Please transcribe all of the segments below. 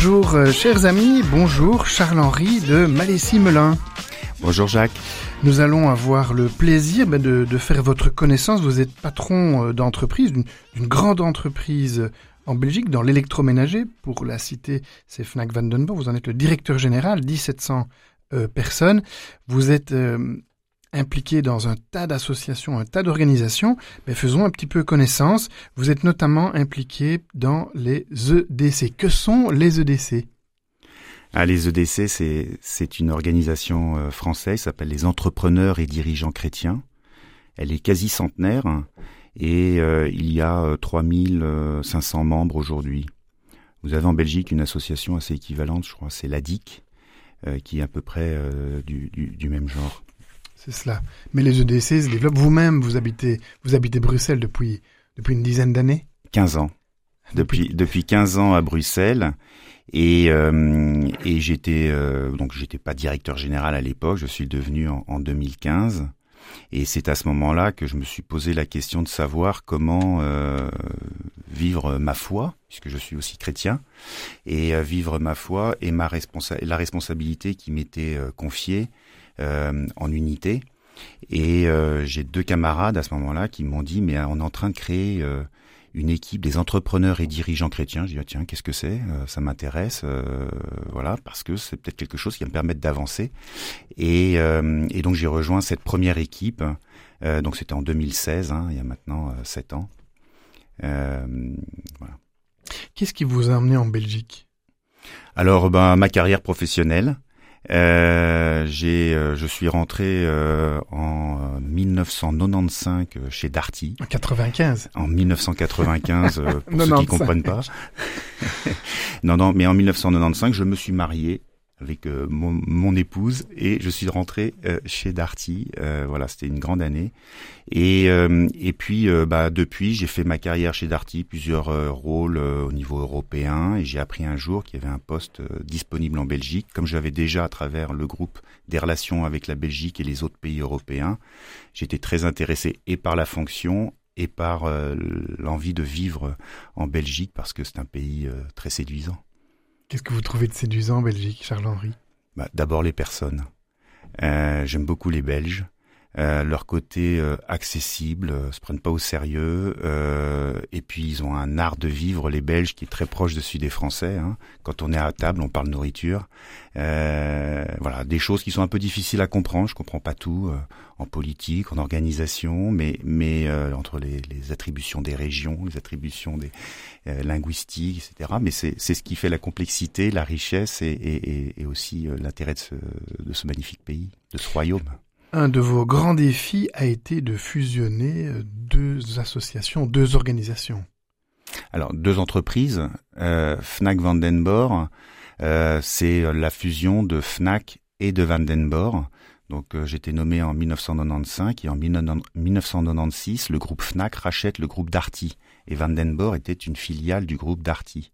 Bonjour euh, chers amis, bonjour Charles-Henri de Malaisie-Melun. Bonjour Jacques. Nous allons avoir le plaisir bah, de, de, faire votre connaissance. Vous êtes patron euh, d'entreprise, d'une grande entreprise en Belgique dans l'électroménager. Pour la citer, c'est Fnac Vandenborg. Vous en êtes le directeur général, 1700 euh, personnes. Vous êtes euh, impliqué dans un tas d'associations, un tas d'organisations, mais faisons un petit peu connaissance. Vous êtes notamment impliqué dans les EDC. Que sont les EDC ah, les EDC, c'est une organisation euh, française, s'appelle les Entrepreneurs et Dirigeants Chrétiens. Elle est quasi centenaire et euh, il y a 3500 euh, membres aujourd'hui. Vous avez en Belgique une association assez équivalente, je crois, c'est l'ADIC, qui est à peu près du, du même genre. C'est cela. Mais les EDC se développent. Vous-même, vous habitez, vous habitez Bruxelles depuis, depuis une dizaine d'années? 15 ans. Depuis, depuis 15 ans à Bruxelles. Et, euh, et j'étais euh, donc j'étais pas directeur général à l'époque, je suis devenu en, en 2015. Et c'est à ce moment-là que je me suis posé la question de savoir comment euh, vivre ma foi, puisque je suis aussi chrétien, et vivre ma foi et la responsabilité qui m'était confiée en unité. Et j'ai deux camarades à ce moment-là qui m'ont dit mais on est en train de créer une équipe des entrepreneurs et dirigeants chrétiens. Je dis ah, tiens qu'est-ce que c'est? Euh, Ça m'intéresse, euh, voilà parce que c'est peut-être quelque chose qui va me permettre d'avancer. Et, euh, et, donc j'ai rejoint cette première équipe. donc c'était en 2016, hein, il y a maintenant sept ans. voilà. Qu'est-ce qui vous a amené en Belgique? Alors ben ma carrière professionnelle. Euh, j'ai, euh, je suis rentré euh, en 1995 chez Darty. En 95. En 1995, pour ceux qui comprennent pas. non, non, mais en 1995, je me suis marié avec euh, mon, mon, épouse et je suis rentré euh, chez Darty. Euh, voilà, c'était une grande année. Et, et puis, bah, depuis, j'ai fait ma carrière chez Darty, plusieurs rôles au niveau européen, et j'ai appris un jour qu'il y avait un poste disponible en Belgique, comme j'avais déjà à travers le groupe des relations avec la Belgique et les autres pays européens. J'étais très intéressé et par la fonction et par l'envie de vivre en Belgique parce que c'est un pays très séduisant. Qu'est-ce que vous trouvez de séduisant en Belgique, Charles-Henri? Bah, D'abord les personnes. Euh, J'aime beaucoup les Belges. Euh, leur côté euh, accessible, euh, se prennent pas au sérieux, euh, et puis ils ont un art de vivre les Belges qui est très proche de celui des Français. Hein. Quand on est à table, on parle nourriture. Euh, voilà, des choses qui sont un peu difficiles à comprendre. Je comprends pas tout en politique, en organisation, mais mais entre les, les, attributions des régions, les attributions des linguistiques, etc. Mais c'est c'est ce qui fait la complexité, la richesse et, et, et aussi l'intérêt de ce, de ce magnifique pays, de ce royaume. Un de vos grands défis a été de fusionner euh, deux associations, deux organisations. Alors, deux entreprises. Euh, Fnac Vandenborg, euh, c'est la fusion de Fnac et de Vandenborg. Donc, j'étais nommé en 1995 et en 1996, le groupe Fnac rachète le groupe Darty. Et Vandenborg était une filiale du groupe Darty.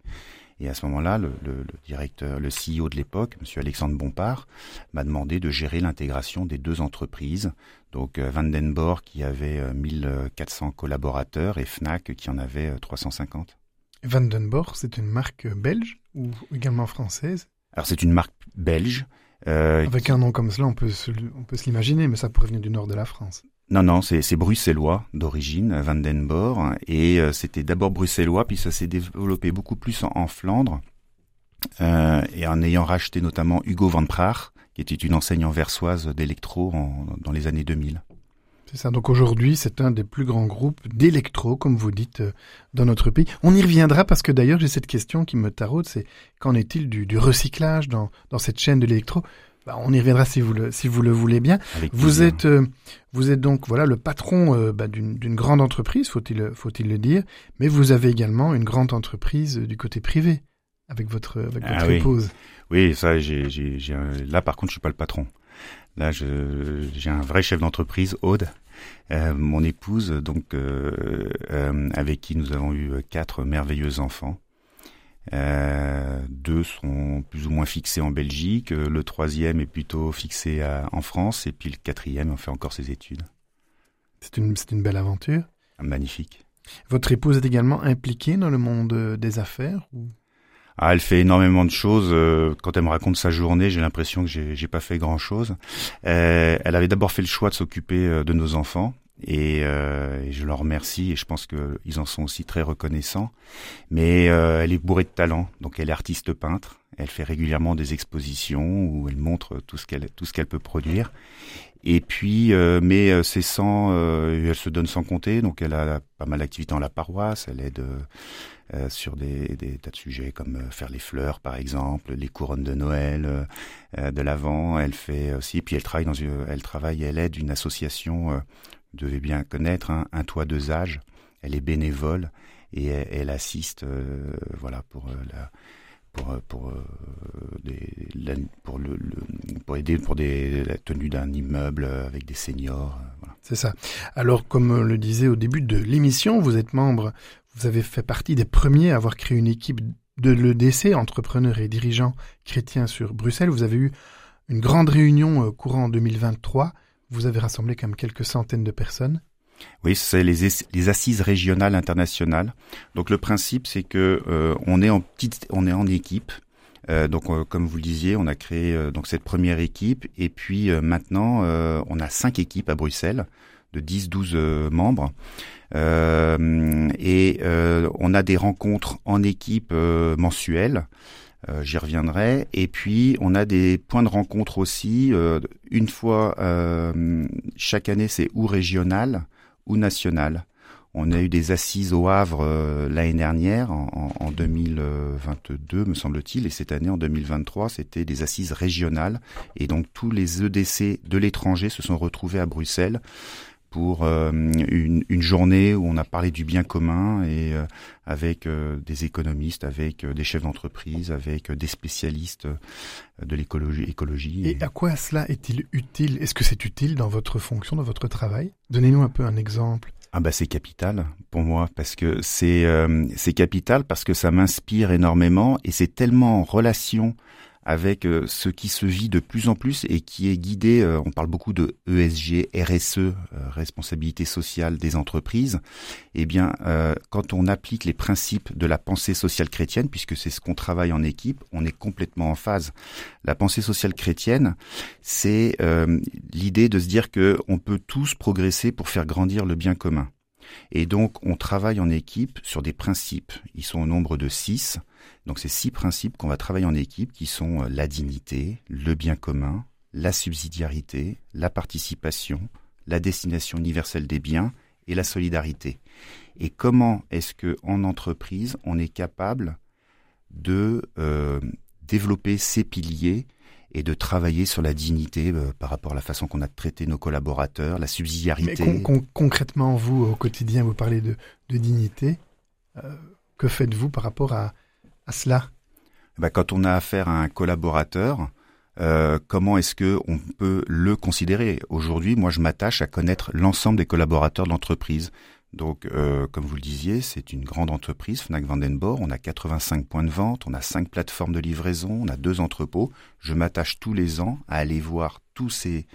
Et à ce moment-là, le, le, le, directeur, le CEO de l'époque, Monsieur Alexandre Bompard, m'a demandé de gérer l'intégration des deux entreprises. Donc euh, Vandenborg qui avait 1400 euh, collaborateurs et Fnac qui en avait 350. Euh, Vandenborg, c'est une marque belge ou également française? Alors c'est une marque belge. Euh, Avec un nom comme cela, on peut se, on peut se l'imaginer, mais ça pourrait venir du nord de la France. Non, non, c'est bruxellois d'origine, Vandenborg, et euh, c'était d'abord bruxellois, puis ça s'est développé beaucoup plus en, Flandre, euh, et en ayant racheté notamment Hugo Van Praag, qui était une enseigne anversoise d'électro dans les années 2000. C'est ça, donc aujourd'hui c'est un des plus grands groupes d'électro, comme vous dites, euh, dans notre pays. On y reviendra parce que d'ailleurs j'ai cette question qui me taraude, c'est qu'en est-il du, recyclage dans cette chaîne de l'électro? Bah, on y reviendra si vous le, si vous le voulez bien. vous êtes, euh, vous êtes donc voilà le patron euh, bah, d'une grande entreprise, faut-il faut-il le dire, mais vous avez également une grande entreprise du côté privé. avec votre, avec ah votre épouse. Oui, ça, j'ai, j'ai, là par contre, je suis pas le patron. Là, j'ai un vrai chef d'entreprise, Aude, euh, mon épouse, donc euh, euh, avec qui nous avons eu quatre merveilleux enfants. Deux sont plus ou moins fixés en Belgique, le troisième est plutôt fixé en France, et puis le quatrième on fait encore ses études. C'est une, c'est une belle aventure. Magnifique. Votre épouse est également impliquée dans le monde des affaires ou? Ah, elle fait énormément de choses. Euh, quand elle me raconte sa journée, j'ai l'impression que j'ai, pas fait grand chose. Euh, elle avait d'abord fait le choix de s'occuper euh, de nos enfants. Et, et, je leur remercie et je pense qu'ils en sont aussi très reconnaissants. Mais elle est bourrée de talent, donc elle est artiste peintre. Elle fait régulièrement des expositions où elle montre tout ce qu'elle tout ce qu'elle peut produire. Et puis, mais c'est sans, elle se donne sans compter, donc elle a pas mal d'activités dans la paroisse. Elle aide euh, sur des, des, tas de sujets comme euh, faire les fleurs par exemple, les couronnes de Noël, euh, de l'Avent. Elle fait aussi, puis elle travaille dans une, elle travaille, elle aide une association, devez bien connaître, hein, un toit deux âges. Elle est bénévole et elle, assiste, voilà, pour la pour pour des pour pour aider pour des la tenue d'un immeuble avec des seniors c'est ça alors comme le disait au début de l'émission vous êtes membre vous avez fait partie des premiers à avoir créé une équipe de l'EDC, entrepreneurs et dirigeants chrétiens sur Bruxelles. Vous avez eu une grande réunion euh, courant en 2023. Vous avez rassemblé quand même quelques centaines de personnes. Oui, c'est les, assises régionales internationales. Donc le principe, c'est que euh, on est en petite, on est en équipe. Euh, donc, comme vous le disiez, on a créé donc cette première équipe, et puis maintenant, on a cinq équipes à Bruxelles de 10-12 membres. Euh, et euh, on a des rencontres en équipe euh. J'y reviendrai. Et puis, on a des points de rencontre aussi. une fois chaque année, c'est ou régional ou national. On a eu des assises au Havre l'année dernière, en, en, 2022 me semble-t-il, et cette année en 2023, c'était des assises régionales. Et donc tous les EDC de l'étranger se sont retrouvés à Bruxelles pour euh, une, une, journée où on a parlé du bien commun et euh, avec euh, des économistes, avec des chefs d'entreprise, avec des spécialistes de l'écologie. Écologie et, à quoi cela est-il utile? Est-ce que c'est utile dans votre fonction, dans votre travail? Donnez-nous un peu un exemple. Ah bah c'est capital pour moi parce que c'est c'est capital parce que ça m'inspire énormément et c'est tellement en relation avec euh, ce qui se vit de plus en plus et qui est guidé, euh, on parle beaucoup de ESG, RSE, euh, responsabilité sociale des entreprises, eh bien, quand on applique les principes de la pensée sociale chrétienne, puisque c'est ce qu'on travaille en équipe, on est complètement en phase. La pensée sociale chrétienne, c'est l'idée de se dire que on peut tous progresser pour faire grandir le bien commun. Et donc, on travaille en équipe sur des principes. Ils sont au nombre de six. Donc ces six principes qu'on va travailler en équipe qui sont euh, la dignité, le bien commun, la subsidiarité, la participation, la destination universelle des biens et la solidarité. Et comment est-ce que en entreprise on est capable de euh, développer ces piliers et de travailler sur la dignité euh, par rapport à la façon qu'on a traité nos collaborateurs, la subsidiarité? Mais concrètement, vous, au quotidien, vous parlez de, dignité. que faites-vous par rapport à, à cela? Bah, Quand on a affaire à un collaborateur, euh, comment est-ce que on peut le considérer? Aujourd'hui, moi, je m'attache à connaître l'ensemble des collaborateurs de l'entreprise. Donc, euh, comme vous le disiez, c'est une grande entreprise, Fnac Vandenborg. On a 85 points de vente, on a cinq plateformes de livraison, on a deux entrepôts. Je m'attache tous les ans à aller voir tous ces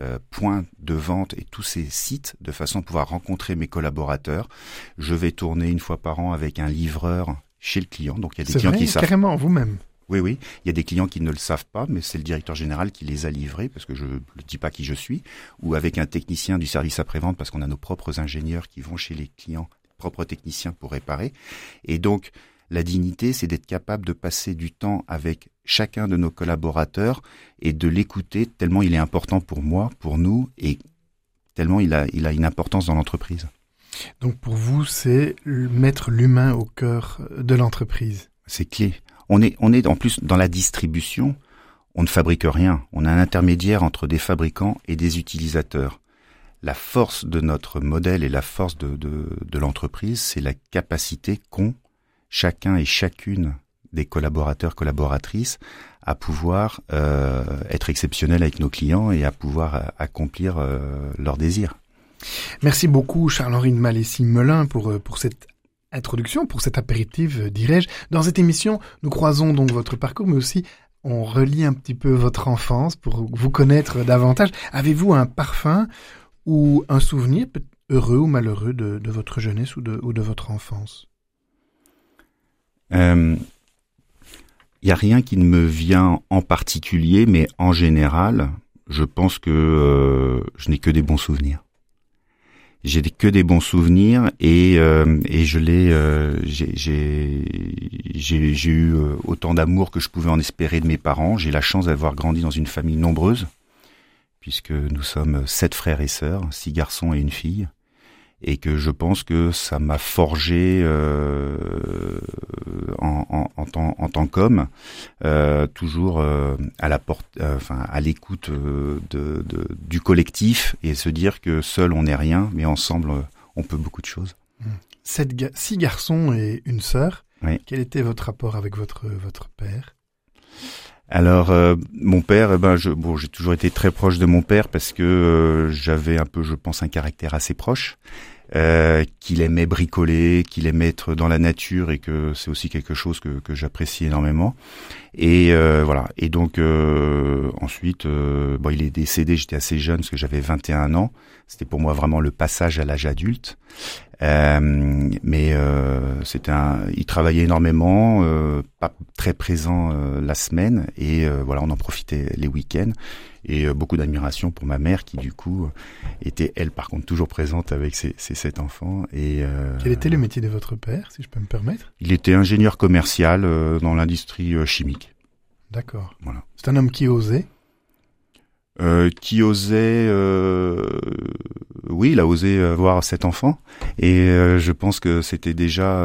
euh, points de vente et tous ces sites de façon à pouvoir rencontrer mes collaborateurs. Je vais tourner une fois par an avec un livreur chez le client. Donc il y a des clients qui savent. Carrément, vous-même. Oui, oui. Il y a des clients qui ne le savent pas, mais c'est le directeur général qui les a livrés, parce que je ne dis pas qui je suis, ou avec un technicien du service après-vente, parce qu'on a nos propres ingénieurs qui vont chez les clients, propres techniciens pour réparer. Et donc, la dignité, c'est d'être capable de passer du temps avec chacun de nos collaborateurs et de l'écouter tellement il est important pour moi, pour nous, et tellement il a, il a une importance dans l'entreprise. Donc pour vous, c'est mettre l'humain au cœur de l'entreprise. C'est clé. On est, on est en plus dans la distribution. On ne fabrique rien. On a un intermédiaire entre des fabricants et des utilisateurs. La force de notre modèle et la force de, de, l'entreprise, c'est la capacité qu'ont chacun et chacune des collaborateurs, collaboratrices à pouvoir euh, être exceptionnels avec nos clients et à pouvoir euh, accomplir euh, leurs désirs. Merci beaucoup Charles-Henri de Malessy-Melin pour, pour cette introduction, pour cet apéritif, dirais-je. Dans cette émission, nous croisons donc votre parcours, mais aussi on relie un petit peu votre enfance pour vous connaître davantage. Avez-vous un parfum ou un souvenir, heureux ou malheureux, de, votre jeunesse ou de, votre enfance? Euh, il n'y a rien qui ne me vient en particulier, mais en général, je pense que euh, je n'ai que des bons souvenirs. J'ai que des bons souvenirs et, euh, et je l'ai, euh, j'ai eu autant d'amour que je pouvais en espérer de mes parents. J'ai la chance d'avoir grandi dans une famille nombreuse, puisque nous sommes sept frères et sœurs, six garçons et une fille et que je pense que ça m'a forgé euh, en, en, en, tant, en tant qu'homme, euh, toujours euh, à la porte, euh, enfin à l'écoute euh, de, de, du collectif et se dire que seul on n'est rien, mais ensemble on peut beaucoup de choses. Sept ga six garçons et une sœur. Oui. Quel était votre rapport avec votre votre père? Alors euh, mon père, eh ben je, bon, j'ai toujours été très proche de mon père parce que euh, j'avais un peu, je pense, un caractère assez proche. Euh, qu'il aimait bricoler, qu'il aimait être dans la nature et que c'est aussi quelque chose que, j'apprécie énormément. Et euh, voilà. Et donc euh, ensuite, bon, il est décédé. J'étais assez jeune parce que j'avais 21 ans. C'était pour moi vraiment le passage à l'âge adulte. Euh, mais c'était un, il travaillait énormément, pas très présent la semaine et voilà, on en profitait les week-ends et euh, beaucoup d'admiration pour ma mère qui du coup était elle par contre toujours présente avec ses, ses sept enfants. Et euh, quel était le métier de votre père, si je peux me permettre? Il était ingénieur commercial euh, dans l'industrie chimique. D'accord. Voilà. C'est un homme qui osait. Euh, qui osait, euh, oui, il a osé avoir sept enfants, et euh, je pense que c'était déjà,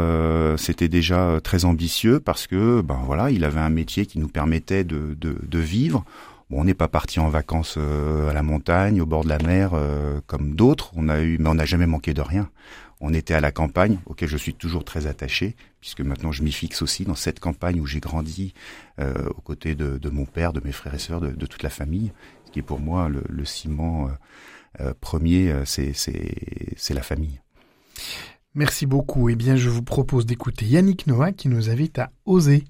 c'était déjà très ambitieux parce que, ben voilà, il avait un métier qui nous permettait de, de, de vivre Bon, on n'est pas parti en vacances euh, à la montagne, au bord de la mer, euh, comme d'autres. On a eu, mais on n'a jamais manqué de rien. On était à la campagne, auquel je suis toujours très attaché, puisque maintenant je m'y fixe aussi dans cette campagne où j'ai grandi euh, aux côtés de, de, mon père, de mes frères et sœurs, de, de, toute la famille. Ce qui est pour moi le, le ciment premier, c'est la famille. Merci beaucoup. Eh bien, je vous propose d'écouter Yannick Noah qui nous invite à oser.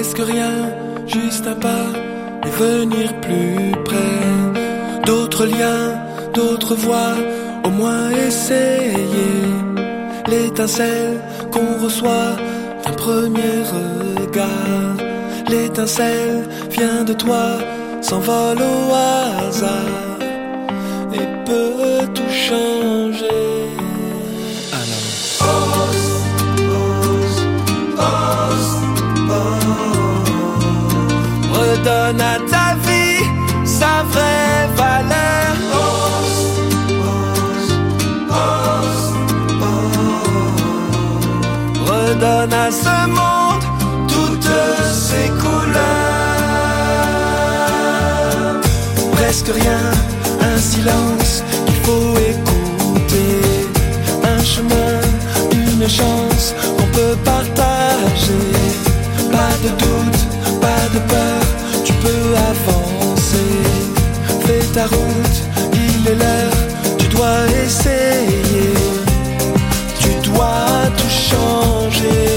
presque rien, juste un pas et venir plus près. D'autres liens, d'autres voix, au moins essayer. L'étincelle qu'on reçoit d'un premier regard. L'étincelle vient de toi, s'envole au hasard et peut tout changer. donne à ta ce monde toutes ses couleurs. Presque rien, un silence qu'il faut écouter. Un chemin, une chance qu'on peut partager. Pas de doute, pas de peur peux avancer. Fais ta route, il est l'heure, tu dois essayer. Tu dois tout changer.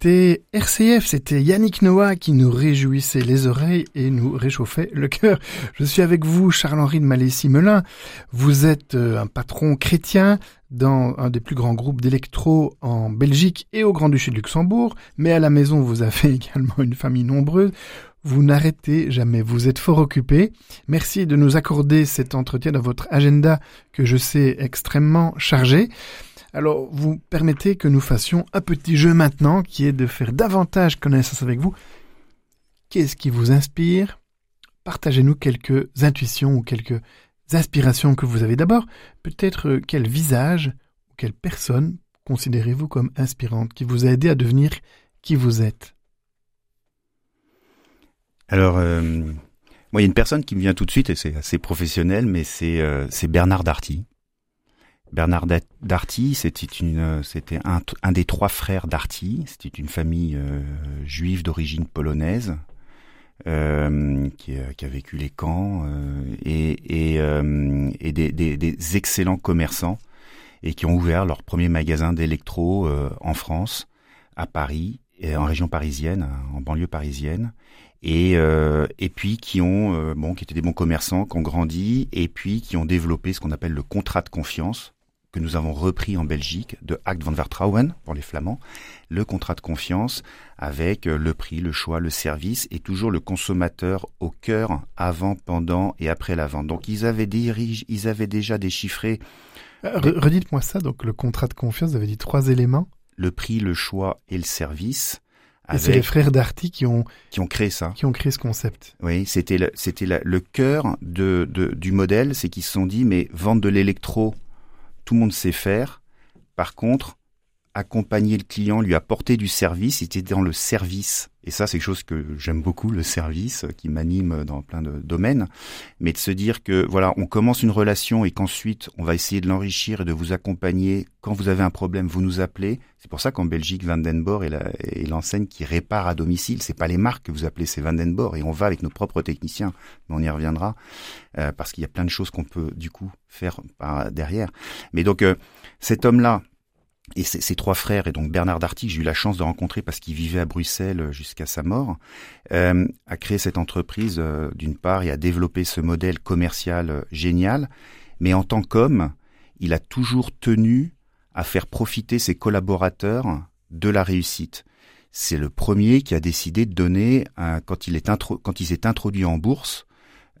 Écoutez RCF, c'était Yannick Noah qui nous réjouissait les oreilles et nous réchauffait le cœur. Je suis avec vous, Charles-Henri de Malessy-Melun. Vous êtes euh, un patron chrétien dans un des plus grands groupes d'électro en Belgique et au Grand-Duché de Luxembourg, mais à la maison vous avez également une famille nombreuse. Vous n'arrêtez jamais, vous êtes fort occupé. Merci de nous accorder cet entretien dans votre agenda que je sais extrêmement chargé. Alors, vous permettez que nous fassions un petit jeu maintenant qui est de faire davantage connaissance avec vous. Qu'est-ce qui vous inspire? Partagez-nous quelques intuitions ou quelques inspirations que vous avez. D'abord, peut-être euh, quel visage ou quelle personne considérez-vous comme inspirante qui vous a aidé à devenir qui vous êtes? Alors, euh, moi, il y a une personne qui me vient tout de suite et c'est assez professionnel, mais c'est euh, Bernard Darty. Bernard Darty, c'était un, des trois frères Darty. C'était une famille euh, juive d'origine polonaise euh, qui, qui, a vécu les camps euh, et, et, euh, des, excellents commerçants et qui ont ouvert leur premier magasin d'électro euh, en France, à Paris, en région parisienne, en banlieue parisienne. Et, et puis qui ont bon qui étaient des bons commerçants qui ont grandi et puis qui ont développé ce qu'on appelle le contrat de confiance que nous avons repris en Belgique de Act van Vertrouwen pour les Flamands, le contrat de confiance avec euh, le prix, le choix, le service et toujours le consommateur au cœur avant, pendant et après la vente. Donc ils avaient, dirige, ils avaient déjà déchiffré. Euh, redites-moi ça, donc le contrat de confiance, vous avez dit trois éléments. Le prix, le choix et le service. Et c'est les frères Darty qui ont qui ont créé ça, qui ont créé ce concept. Oui, c'était le, c'était le cœur de, de, du modèle, c'est qu'ils se sont dit mais vendre de l'électro tout le monde sait faire. Par contre, accompagner le client, lui apporter du service, était dans le service. Et ça, c'est quelque chose que j'aime beaucoup, le service, qui m'anime dans plein de domaines. Mais de se dire que, voilà, on commence une relation et qu'ensuite, on va essayer de l'enrichir et de vous accompagner. Quand vous avez un problème, vous nous appelez. C'est pour ça qu'en Belgique, Vandenborg est l'enseigne qui répare à domicile. C'est pas les marques que vous appelez, c'est Vandenborg. Et on va avec nos propres techniciens. Mais on y reviendra. Euh, parce qu'il y a plein de choses qu'on peut, du coup, faire derrière. Mais donc, euh, cet homme-là, et ses, trois frères, et donc Bernard Darty, j'ai eu la chance de rencontrer parce qu'il vivait à Bruxelles jusqu'à sa mort, euh, a créé cette entreprise euh, d'une part et a développé ce modèle commercial euh, génial, mais en tant qu'homme, il a toujours tenu à faire profiter ses collaborateurs de la réussite. C'est le premier qui a décidé de donner, est quand il s'est introduit en bourse,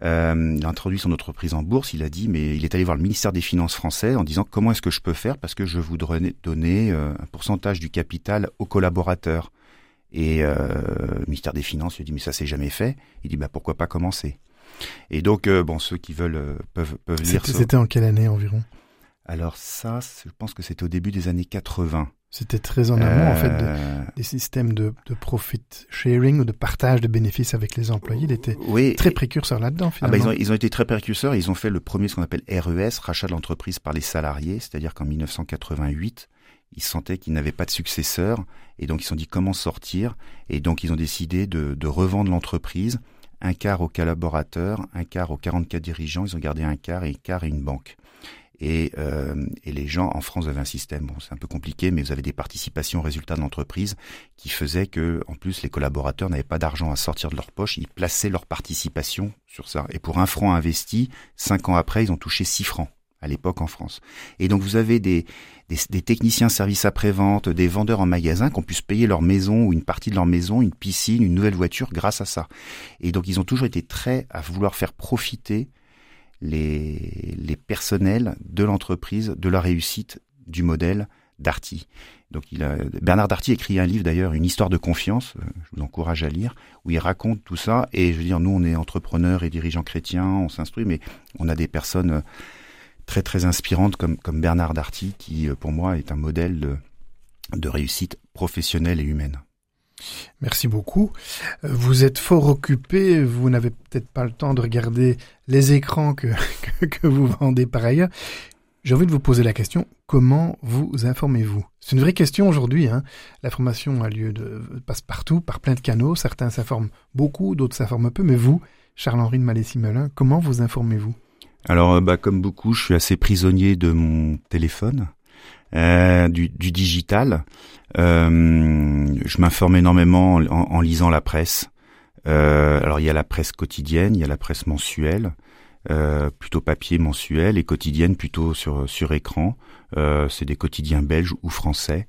euh, il a introduit son entreprise en bourse. Il a dit, mais il est allé voir le ministère des Finances français en disant comment est-ce que je peux faire parce que je voudrais donner euh, un pourcentage du capital aux collaborateurs. Et euh, le ministère des Finances lui dit mais ça s'est jamais fait. Il dit bah pourquoi pas commencer? Et donc euh, bon ceux qui veulent euh, peuvent peuvent lire. C'était en quelle année environ? Alors ça, je pense que c'était au début des années 80. C'était très en amont, en fait, de, euh, des systèmes de, de, profit sharing ou de partage de bénéfices avec les employés. Il était oui, très précurseur là-dedans, finalement. Ah bah, ils, ont, ils ont été très précurseurs. Ils ont fait le premier, ce qu'on appelle RES, rachat de l'entreprise par les salariés. C'est-à-dire qu'en 1988, ils sentaient qu'ils n'avaient pas de successeur. Et donc, ils se sont dit comment sortir. Et donc, ils ont décidé de, de revendre l'entreprise. Un quart aux collaborateurs, un quart aux 44 dirigeants. Ils ont gardé un quart et un quart et une banque. Et, euh, et, les gens en France avaient un système, bon c'est un peu compliqué, mais vous avez des participations aux résultats de l'entreprise qui faisaient que, en plus, les collaborateurs n'avaient pas d'argent à sortir de leur poche, ils plaçaient leur participation sur ça. Et pour un franc investi, cinq ans après, ils ont touché six francs à l'époque en France. Et donc vous avez des, des, des techniciens service après-vente, des vendeurs en magasin qui ont pu se payer leur maison ou une partie de leur maison, une piscine, une nouvelle voiture grâce à ça. Et donc ils ont toujours été très à vouloir faire profiter les, les personnels de l'entreprise, de la réussite du modèle Darty. Donc il a, Bernard Darty écrit un livre d'ailleurs, une histoire de confiance, euh, je vous encourage à lire, où il raconte tout ça. Et je veux dire, nous on est entrepreneurs et dirigeants chrétiens, on s'instruit, mais on a des personnes euh, très très inspirantes comme, Bernard Darty, qui euh, pour moi est un modèle de, de réussite professionnelle et humaine. Merci beaucoup. Euh, vous êtes fort occupé, vous n'avez peut-être pas le temps de regarder les écrans que, vous vendez par ailleurs. J'ai envie de vous poser la question, comment vous informez-vous? C'est une vraie question aujourd'hui. Hein. La formation a lieu de passe partout, par plein de canaux. Certains s'informent beaucoup, d'autres s'informent peu. Mais vous, Charles-Henri de Malessy-Melun, comment vous informez-vous? Alors, euh, bah, comme beaucoup, je suis assez prisonnier de mon téléphone. Du, du, digital. je m'informe énormément en, lisant la presse. alors il y a la presse quotidienne, il y a la presse mensuelle. Euh, plutôt papier mensuel et quotidienne plutôt sur sur écran. Euh, c'est des quotidiens belges ou français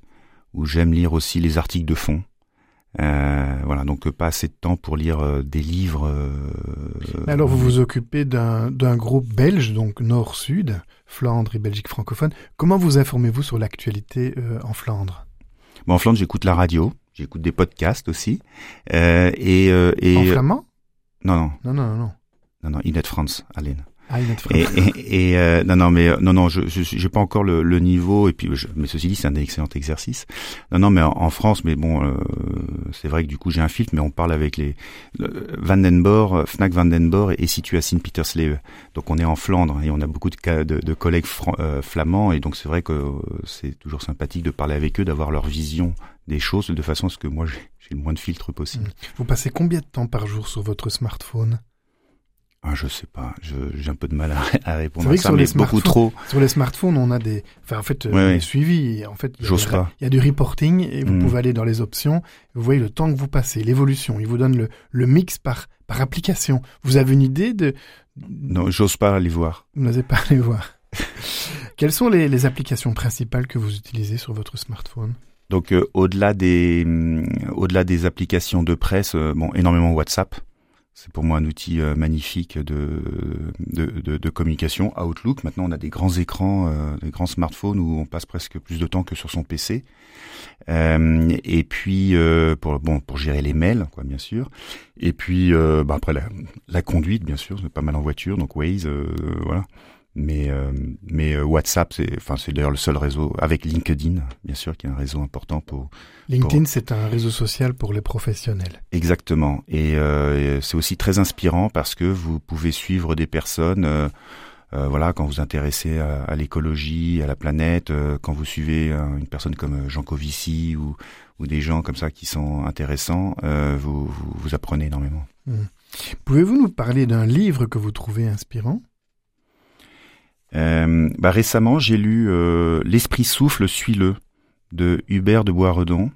où j'aime lire aussi les articles de fond. Euh, voilà, donc pas assez de temps pour lire des livres. Alors vous vous occupez d'un d'un groupe belge, donc Nord-Sud, Flandre et Belgique francophone. Comment vous informez-vous sur l'actualité en Flandre? Bon, En Flandre, j'écoute la radio, j'écoute des podcasts aussi. et, et en flamand? Non, non. Non, non, non. Non, non, Inet France, Aline. Ah, et, et, et euh, non, non, mais euh, non, non, je, j'ai pas encore le, le, niveau. Et puis, je, mais ceci dit, c'est un excellent exercice. Non, non, mais en, France, mais bon, euh, c'est vrai que du coup, j'ai un filtre, mais on parle avec les Vandenborg, Fnac Vandenborg est situé à Sint-Pietersleeuw. Donc, on est en Flandre et on a beaucoup de, de, de collègues flamands. Et donc, c'est vrai que c'est toujours sympathique de parler avec eux, d'avoir leur vision des choses de façon à ce que moi, j'ai le moins de filtres possible. Vous passez combien de temps par jour sur votre smartphone? Ah, je sais pas, j'ai un peu de mal à, répondre à ça, mais beaucoup trop. Sur les smartphones, on a des, enfin en fait, euh, des suivis. En fait, j'ose pas. Il y a du reporting et vous hmm. pouvez aller dans les options. Vous voyez le temps que vous passez, l'évolution. Il vous donne le, le mix par par application. Vous avez une idée de Non, j'ose pas aller voir. Vous n'osez pas aller voir. Quelles sont les, les, applications principales que vous utilisez sur votre smartphone? Donc euh, au-delà des hum, au-delà des applications de presse, euh, bon énormément WhatsApp. C'est pour moi un outil euh, magnifique de, de, de, de, communication. Outlook, maintenant on a des grands écrans, euh, des grands smartphones où on passe presque plus de temps que sur son PC. Euh, et puis euh, pour bon pour gérer les mails, quoi, bien sûr. Et puis bah, après la, la, conduite, bien sûr, c'est pas mal en voiture, donc Waze, voilà. Mais euh, mais euh, WhatsApp, c'est enfin c'est d'ailleurs le seul réseau avec LinkedIn, bien sûr, qui est un réseau important pour. LinkedIn, c'est un réseau social pour les professionnels. Exactement, et euh, c'est aussi très inspirant parce que vous pouvez suivre des personnes. Euh, voilà, quand vous intéressez à, à l'écologie, à la planète, quand vous suivez une personne comme Jean Covici ou, ou des gens comme ça qui sont intéressants, vous, vous, vous apprenez énormément. Hmm. Pouvez-vous nous parler d'un livre que vous trouvez inspirant? euh, bah, récemment, j'ai lu euh, L'esprit souffle, suis-le de Hubert de Boisredon.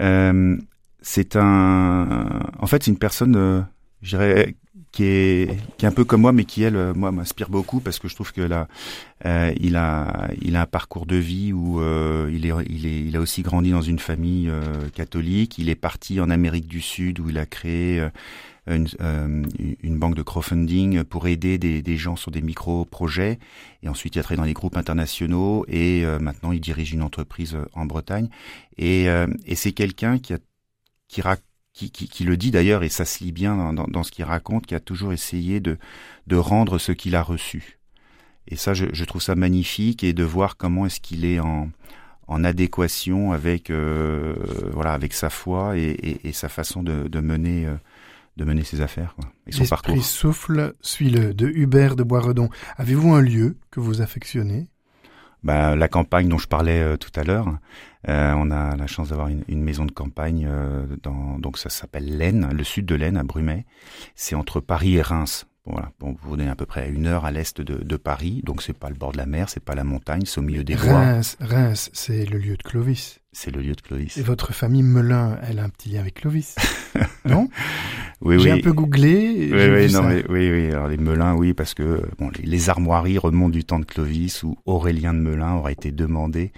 Euh, c'est un, en fait, c'est une personne, euh, je dirais, qui est qui est un peu comme moi, mais qui elle, euh, moi, m'inspire beaucoup parce que je trouve que là, euh, il a il a un parcours de vie où il est il est il a aussi grandi dans une famille catholique. Il est parti en Amérique du Sud où il a créé une, euh, une, banque de crowdfunding pour aider des, des gens sur des micro-projets. Et ensuite, il a travaillé dans les groupes internationaux et euh, maintenant, il dirige une entreprise euh, en Bretagne. Et, et c'est quelqu'un qui a qui, qui, qui, qui, le dit d'ailleurs, et ça se lit bien dans, dans, ce qu'il raconte, qui a toujours essayé de, de rendre ce qu'il a reçu. Et ça, je, je, trouve ça magnifique, et de voir comment est-ce qu'il est en, en adéquation avec, euh, voilà, avec sa foi et, et, et sa façon de, de mener de mener ses affaires quoi, et son parcours. souffle, suis-le, de Hubert de Boisredon. Avez-vous un lieu que vous affectionnez? Bah, La campagne dont je parlais euh, tout à l'heure. Euh, on a la chance d'avoir une, une, maison de campagne, euh, dans, donc ça s'appelle l'Aisne, le sud de l'Aisne, à Brumet. C'est entre Paris et Reims. Voilà, pour vous donner à peu près une heure à l'est de, de, Paris, donc c'est pas le bord de la mer, c'est pas la montagne, c'est au milieu des bois. Reims, Reims, c'est le lieu de Clovis. C'est le lieu de Clovis. Et votre famille Melun, elle a un petit lien avec Clovis, non? Oui, J'ai oui. un peu googlé. Oui, oui, non, mais, oui, oui. Alors les Melun, oui, parce que bon, les, les, armoiries remontent du temps de Clovis où Aurélien de Melun aurait été demandé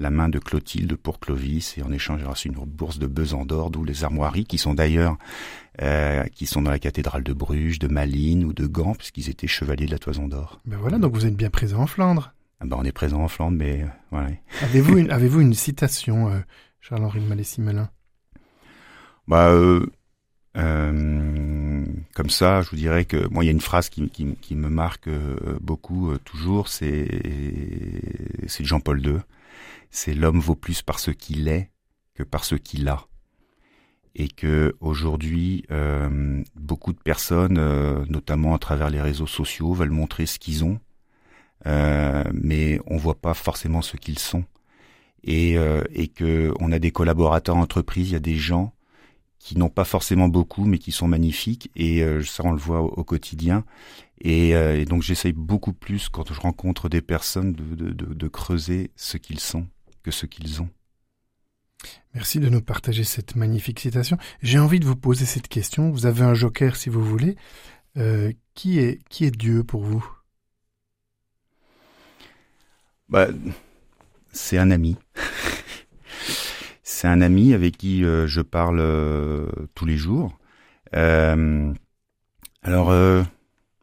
la main de Clotilde pour Clovis et en échange il reçu une bourse de besan d'or, d'où les armoiries qui sont d'ailleurs euh, qui sont dans la cathédrale de Bruges, de Malines ou de Gand puisqu'ils étaient chevaliers de la toison d'or. Ben voilà, donc vous êtes bien présent en Flandre. Ben on est présent en Flandre, mais euh, voilà. Avez-vous une, avez-vous une citation, euh, Charles-Henri de Malessy-Melun Bah euh, euh, comme ça, je vous dirais que moi, il y a une phrase qui, qui, qui me marque beaucoup toujours, c'est c'est Jean-Paul II c'est l'homme vaut plus par ce qu'il est que par ce qu'il a. Et que aujourd'hui, euh, beaucoup de personnes, euh, notamment à travers les réseaux sociaux, veulent montrer ce qu'ils ont, euh, mais on voit pas forcément ce qu'ils sont. Et, euh, et que on a des collaborateurs en entreprise, il y a des gens qui n'ont pas forcément beaucoup, mais qui sont magnifiques. Et euh, ça, on le voit au, quotidien. Et, et donc, j'essaye beaucoup plus, quand je rencontre des personnes, de, de, de, de creuser ce qu'ils sont que ce qu'ils ont. Merci de nous partager cette magnifique citation. J'ai envie de vous poser cette question. Vous avez un joker si vous voulez. Euh, qui, est, qui est Dieu pour vous? Bah, C'est un ami. c'est un ami avec qui euh, je parle euh, tous les jours. Euh, alors,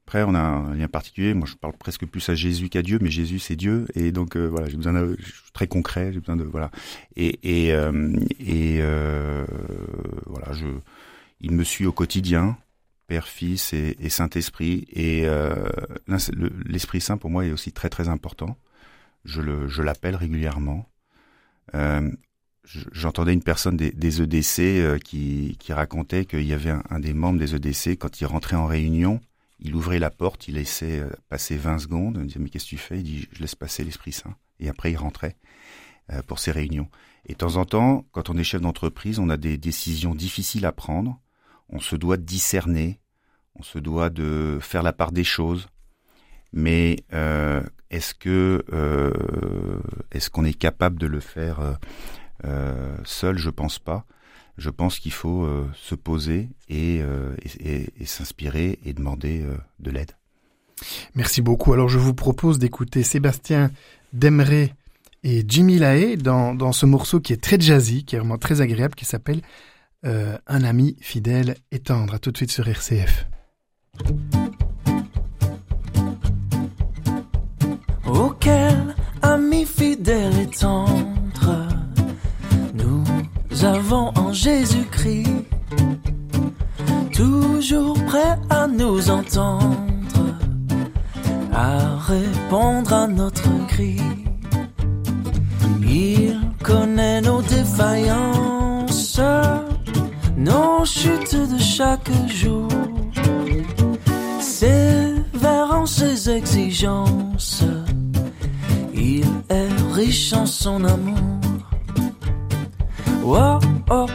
après, on a un lien particulier. Moi, je parle presque plus à Jésus qu'à Dieu, mais Jésus, c'est Dieu, et donc voilà, j'ai besoin de très concret. J'ai besoin de voilà, et et, et voilà, je, il me suit au quotidien. Père, Fils et, et Saint-Esprit. Et l'Esprit Saint, pour moi, est aussi très très important. Je le, je l'appelle régulièrement. Euh, j'entendais une personne des, des EDC euh, qui, qui racontait qu'il y avait un, des membres des EDC, quand il rentrait en réunion, il ouvrait la porte, il laissait euh, passer 20 secondes, il disait mais qu'est-ce que tu fais? Il dit je laisse passer l'Esprit Saint. Et après il rentrait pour ses réunions. Et de temps en temps, quand on est chef d'entreprise, on a des décisions difficiles à prendre, on se doit discerner, on se doit de faire la part des choses. Mais euh, euh, est-ce qu'on est capable de le faire euh, seul? Je pense pas. Je pense qu'il faut se poser et, s'inspirer et demander de l'aide. Merci beaucoup. Alors je vous propose d'écouter Sébastien Demré et Jimmy Lahaye dans, dans ce morceau qui est très jazzy, qui est vraiment très agréable, qui s'appelle Un ami fidèle et tendre. À tout de suite sur RCF. Fidèle et tendre nous avons en Jésus-Christ, toujours prêt à nous entendre, à répondre à notre cri. Il connaît nos défaillances, nos chutes de chaque jour sévère en ses exigences. Riche en son amour. Oh, oh,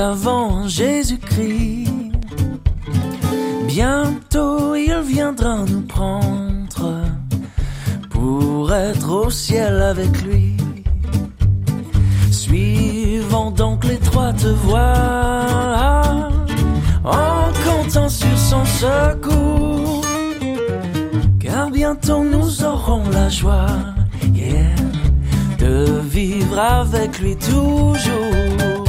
Avant Jésus-Christ. Bientôt il viendra nous prendre pour être au ciel avec lui. Suivons donc l'étroite voie en comptant sur son secours, car bientôt nous aurons la joie de vivre avec lui toujours.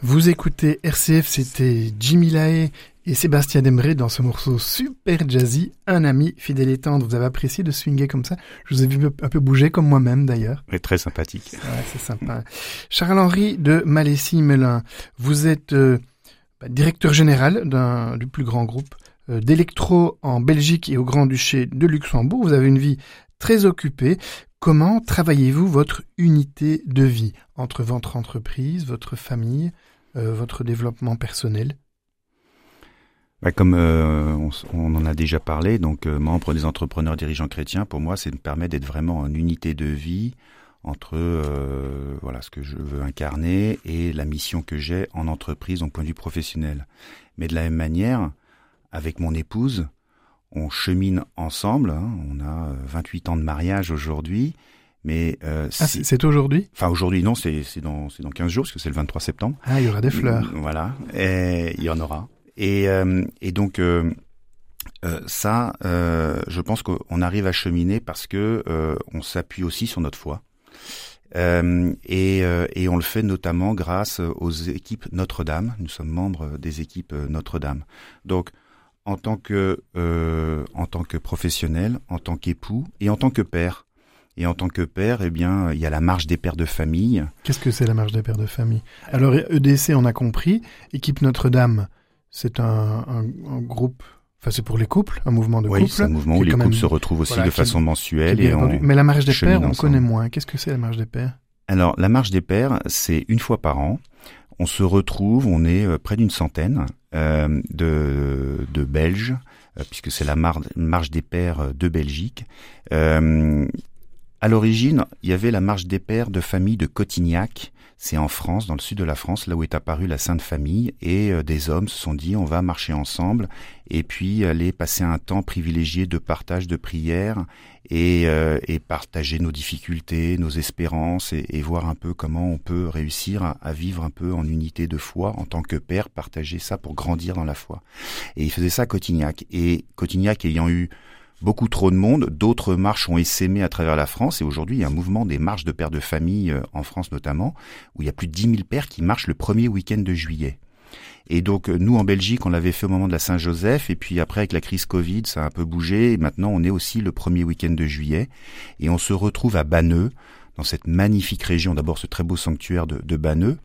Vous écoutez RCF, c'était Jimmy Lae et Sébastien Demré dans ce morceau super jazzy, Un ami fidèle et tendre. Vous avez apprécié de swinguer comme ça? Je vous ai vu un peu bouger comme moi-même d'ailleurs. Mais très sympathique. Ouais, c'est sympa. Charles-Henri de Malessy-Melun, vous êtes euh, bah, directeur général d'un du plus grand groupe euh, d'électro en Belgique et au Grand-Duché de Luxembourg. Vous avez une vie très occupée. Comment travaillez-vous votre unité de vie entre votre entreprise, votre famille, euh, votre développement personnel? Bah, comme euh, on, en a déjà parlé, donc euh, membre des entrepreneurs dirigeants chrétiens, pour moi, c'est me permet d'être vraiment en unité de vie entre euh, voilà ce que je veux incarner et la mission que j'ai en entreprise, en point de vue professionnel. Mais de la même manière, avec mon épouse, on chemine ensemble. Hein, on a 28 ans de mariage aujourd'hui. Mais euh, ah, c'est aujourd'hui? Enfin aujourd'hui non, c'est dans c'est dans 15 jours parce que c'est le 23 septembre. Ah, il y aura des fleurs. Mm, voilà, et il y en aura. Et euh, et donc euh, euh ça, euh, je pense qu'on arrive à cheminer parce que euh, on s'appuie aussi sur notre foi. et, et on le fait notamment grâce aux équipes Notre-Dame. Nous sommes membres des équipes Notre-Dame. Donc en tant que en tant que professionnel, en tant qu'époux et en tant que père. Et en tant que père, eh bien, il y a la marche des pères de famille. Qu'est-ce que c'est la marche des pères de famille? Alors EDC, on a compris. Équipe Notre-Dame, c'est un, un, un, groupe. Enfin, c'est pour les couples, un mouvement de oui, couple. c'est un mouvement où les couples se retrouvent aussi voilà, de façon mensuelle. Et on Mais la marche des pères, on connaît moins. Qu'est-ce que c'est la marche des pères? Alors, la marche des pères, c'est une fois par an. On se retrouve, on est euh, près d'une centaine euh, de, de Belges, euh, puisque c'est la mar marche des pères de Belgique. À l'origine, il y avait la marche des pères de famille de Cotignac. C'est en France, dans le sud de la France, là où est apparue la Sainte Famille, et euh, des hommes se sont dit on va marcher ensemble et puis aller passer un temps privilégié de partage de prières et, euh, partager nos difficultés, nos espérances et, et, voir un peu comment on peut réussir à, à, vivre un peu en unité de foi en tant que père, partager ça pour grandir dans la foi. Et il faisait ça à Cotignac. Et Cotignac ayant eu beaucoup trop de monde. D'autres marches ont essaimé à travers la France et aujourd'hui il y a un mouvement des marches de pères de famille euh, en France notamment où il y a plus de 10 000 pères qui marchent le premier week-end de juillet. Et donc nous en Belgique on l'avait fait au moment de la Saint-Joseph et puis après avec la crise Covid ça a un peu bougé et maintenant on est aussi le premier week-end de juillet et on se retrouve à Banneux dans cette magnifique région d'abord ce très beau sanctuaire de, de Banneux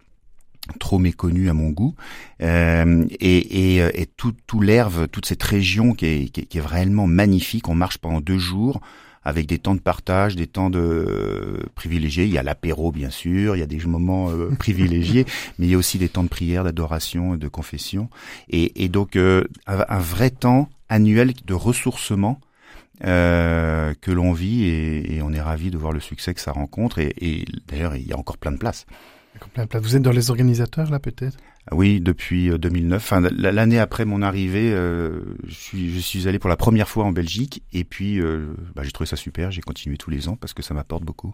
trop méconnu à mon goût euh, et, et, et, tout, tout l'herbe, toute cette région qui est, qui, est, qui est vraiment magnifique. On marche pendant deux jours avec des temps de partage, des temps de euh, privilégiés. Il y a l'apéro bien sûr, il y a des moments euh, privilégiés, mais il y a aussi des temps de prière, d'adoration, de confession, et, et donc euh, un, un, vrai temps annuel de ressourcement. Euh, que l'on vit et, et, on est ravi de voir le succès que ça rencontre et, et d'ailleurs il y a encore plein de places. Vous êtes dans les organisateurs là peut-être? Oui, depuis 2009. Enfin, l'année après mon arrivée, euh, je, suis, je suis allé pour la première fois en Belgique et puis euh, bah, j'ai trouvé ça super. J'ai continué tous les ans parce que ça m'apporte beaucoup.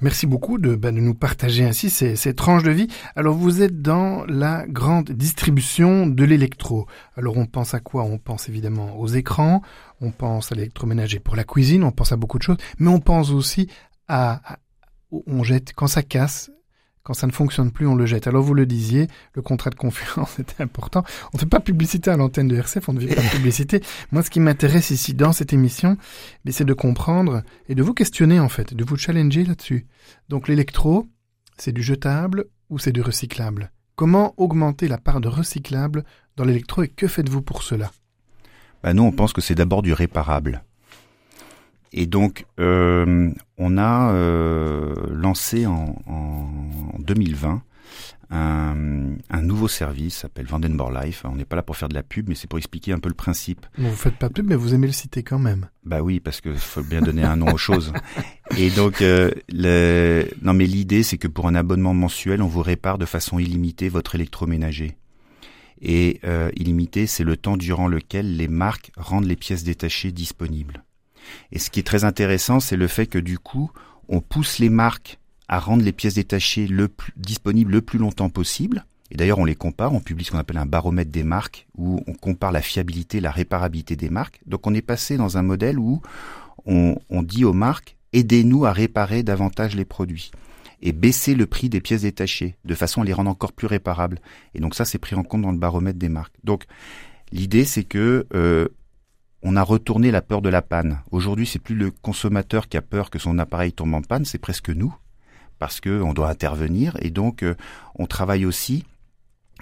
Merci beaucoup de, bah, de, nous partager ainsi ces, ces, tranches de vie. Alors vous êtes dans la grande distribution de l'électro. Alors on pense à quoi? On pense évidemment aux écrans, on pense à l'électroménager pour la cuisine, on pense à beaucoup de choses, mais on pense aussi à, à on jette quand ça casse. Quand ça ne fonctionne plus, on le jette. Alors vous le disiez, le contrat de confiance était important. On ne fait pas publicité à l'antenne de RCF, on ne fait pas publicité. Moi, ce qui m'intéresse ici dans cette émission, c'est de comprendre et de vous questionner en fait, de vous challenger là-dessus. Donc l'électro, c'est du jetable ou c'est du recyclable? Comment augmenter la part de recyclable dans l'électro et que faites-vous pour cela? Bah Nous, on pense que c'est d'abord du réparable. Et donc, euh, on a euh, lancé en, en, 2020 un, un nouveau service, s'appelle Vandenborg Life. On n'est pas là pour faire de la pub, mais c'est pour expliquer un peu le principe. Vous faites pas de pub, mais vous aimez le citer quand même. Bah oui, parce que faut bien donner un nom aux choses. Et donc, euh, le... non, mais l'idée, c'est que pour un abonnement mensuel, on vous répare de façon illimitée votre électroménager. Et euh, illimité, c'est le temps durant lequel les marques rendent les pièces détachées disponibles. Et ce qui est très intéressant, c'est le fait que du coup, on pousse les marques à rendre les pièces détachées le plus, disponibles le plus longtemps possible. Et d'ailleurs, on les compare, on publie ce qu'on appelle un baromètre des marques, où on compare la fiabilité, la réparabilité des marques. Donc on est passé dans un modèle où on, dit aux marques, aidez-nous à réparer davantage les produits et baisser le prix des pièces détachées de façon à les rendre encore plus réparables. Et donc ça, c'est pris en compte dans le baromètre des marques. Donc l'idée, c'est que euh, on a retourné la peur de la panne. Aujourd'hui, c'est plus le consommateur qui a peur que son appareil tombe en panne, c'est presque nous, parce que on doit intervenir. Et donc, euh, on travaille aussi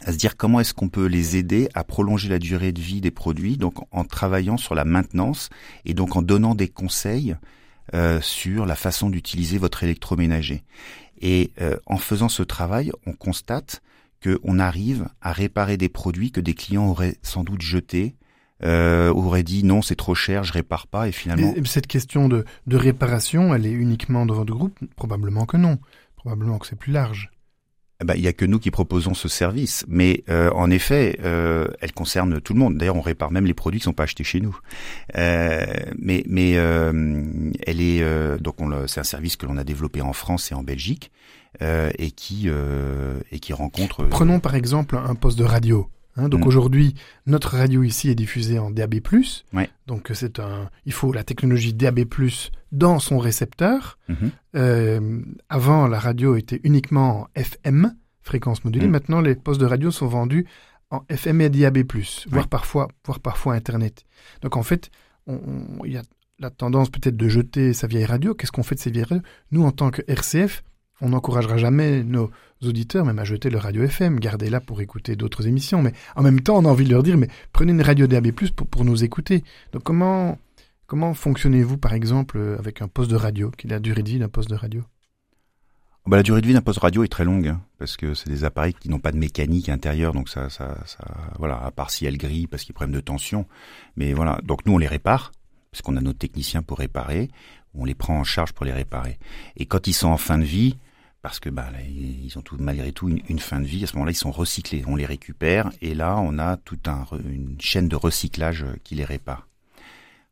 à se dire comment est-ce qu'on peut les aider à prolonger la durée de vie des produits, donc en travaillant sur la maintenance et donc en donnant des conseils euh, sur la façon d'utiliser votre électroménager. Et euh, en faisant ce travail, on constate qu'on arrive à réparer des produits que des clients auraient sans doute jetés, euh, auraient dit non, c'est trop cher, je répare pas, et finalement. cette question de, de réparation, elle est uniquement dans votre groupe Probablement que non. Probablement que c'est plus large. Eh ben, il y a que nous qui proposons ce service, mais euh, en effet, euh, elle concerne tout le monde. D'ailleurs, on répare même les produits qui sont pas achetés chez nous. Euh, mais mais euh, elle est euh, donc c'est un service que l'on a développé en France et en Belgique et qui et qui rencontre. Prenons par exemple un poste de radio. Hein, donc mm. aujourd'hui, notre radio ici est diffusée en DAB+. Ouais. Donc c'est un, il faut la technologie DAB+ dans son récepteur. Mm-hmm. Euh, avant, la radio était uniquement en FM, fréquence modulée. Mm. Maintenant, les postes de radio sont vendus en FM et DAB+, voire parfois, voire parfois Internet. Donc en fait, il y a la tendance peut-être de jeter sa vieille radio. Qu'est-ce qu'on fait de ces vieilles radios? Nous, en tant que RCF, on n'encouragera jamais nos auditeurs même à jeter le radio FM, gardez-la pour écouter d'autres émissions. Mais en même temps, on a envie de leur dire, mais prenez une radio DAB+, pour, pour nous écouter. Donc comment, comment fonctionnez-vous, par exemple, avec un poste de radio, qui est la durée de vie d'un poste de radio? Bah, la durée de vie d'un poste radio est très longue hein, parce que c'est des appareils qui n'ont pas de mécanique intérieure, donc ça, ça, ça, voilà, à part si elles grillent parce qu'ils prennent de tension. Mais voilà, donc nous on les répare parce qu'on a nos techniciens pour réparer, on les prend en charge pour les réparer. Et quand ils sont en fin de vie, parce que bah, ils ont tout, malgré tout une, fin de vie. À ce moment-là, ils sont recyclés, on les récupère et là, on a toute un, une chaîne de recyclage qui les répare.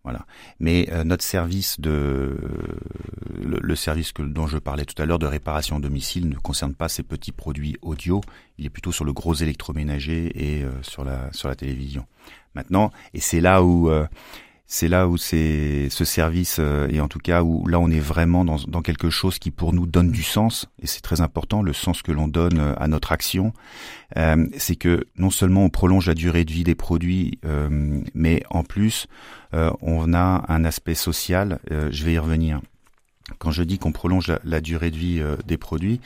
Voilà. Mais euh, notre service de le, service que, dont je parlais tout à l'heure de réparation au domicile ne concerne pas ces petits produits audio. Il est plutôt sur le gros électroménager et euh, sur la sur la télévision. Maintenant, et c'est là où euh, c'est là où c'est ce service euh, et en tout cas où là on est vraiment dans, quelque chose qui pour nous donne du sens et c'est très important le sens que l'on donne euh, à notre action. Euh, c'est que non seulement on prolonge la durée de vie des produits mais en plus on a un aspect social je vais y revenir. Quand je dis qu'on prolonge la, durée de vie des produits,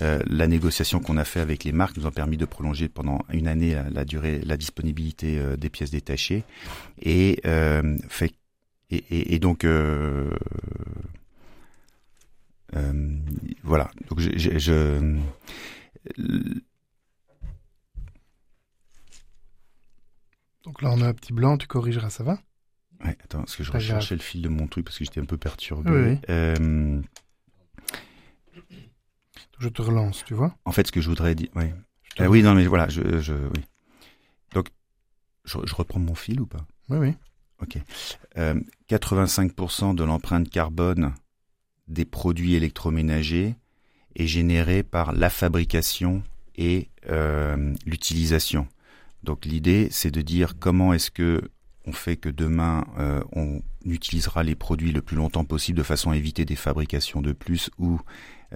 euh, la négociation qu'on a fait avec les marques nous a permis de prolonger pendant une année la, durée, la disponibilité euh, des pièces détachées et euh, fait et, et, donc voilà. Donc je, je, donc là on a un petit blanc, tu corrigeras, ça va? Ouais, attends, parce que je recherchais le fil de mon truc parce que j'étais un peu perturbé. Oui, je te relance, tu vois. En fait, ce que je voudrais dire, oui. Oui, non, mais voilà, je, je oui. Donc, je, je, reprends mon fil ou pas? Oui, oui. Ok. Euh, 85% de l'empreinte carbone des produits électroménagers est générée par la fabrication et euh, l'utilisation. Donc l'idée, c'est de dire comment est-ce que on fait que demain euh, on utilisera les produits le plus longtemps possible de façon à éviter des fabrications de plus ou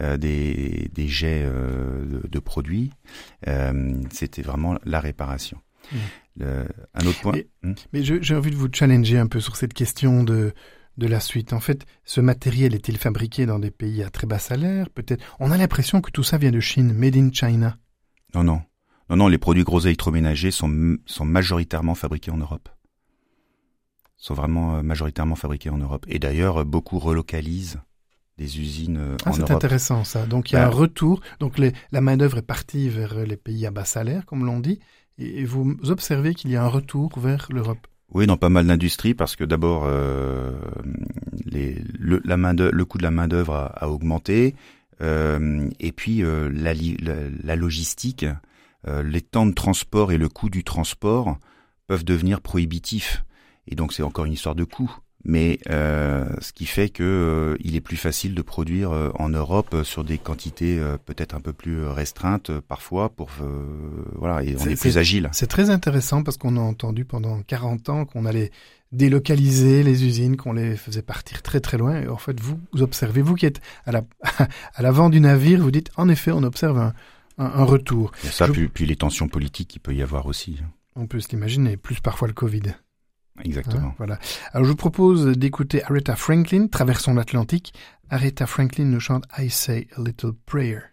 euh, des, des, jets euh, de, produits. Euh, c'était vraiment la réparation. Mmh. un autre point? Mais, hmm j'ai envie de vous challenger un peu sur cette question de de la suite. En fait, ce matériel est-il fabriqué dans des pays à très bas salaire Peut-être. On a l'impression que tout ça vient de Chine, made in China. Non, non, non, non. Les produits gros électroménagers sont sont majoritairement fabriqués en Europe. Sont vraiment majoritairement fabriqués en Europe. Et d'ailleurs, beaucoup relocalisent des usines euh, ah, C'est intéressant ça. Donc il y a un retour. Donc les, la main d'œuvre est partie vers les pays à bas salaire, comme l'on dit, et, vous observez qu'il y a un retour vers l'Europe. Oui, dans pas mal d'industries, parce que d'abord euh, le, la main de, le coût de la main d'œuvre a, a, augmenté, euh, et puis euh, la, la, la, logistique les temps de transport et le coût du transport peuvent devenir prohibitifs. Et donc c'est encore une histoire de coût mais euh, ce qui fait que euh, il est plus facile de produire euh, en Europe sur des quantités peut-être un peu plus restreintes parfois pour voilà et on est, plus agile. C'est très intéressant parce qu'on a entendu pendant 40 ans qu'on allait délocaliser les usines, qu'on les faisait partir très très loin. Et en fait, vous, vous observez, vous qui êtes à la à l'avant du navire, vous dites en effet, on observe un, un, retour. ça, puis, puis les tensions politiques qu'il peut y avoir aussi. On peut se l'imaginer, plus parfois le Covid. Exactement. Hein, voilà. Alors je vous propose d'écouter Aretha Franklin, Traversons l'Atlantique. Aretha Franklin nous chante I Say a Little Prayer.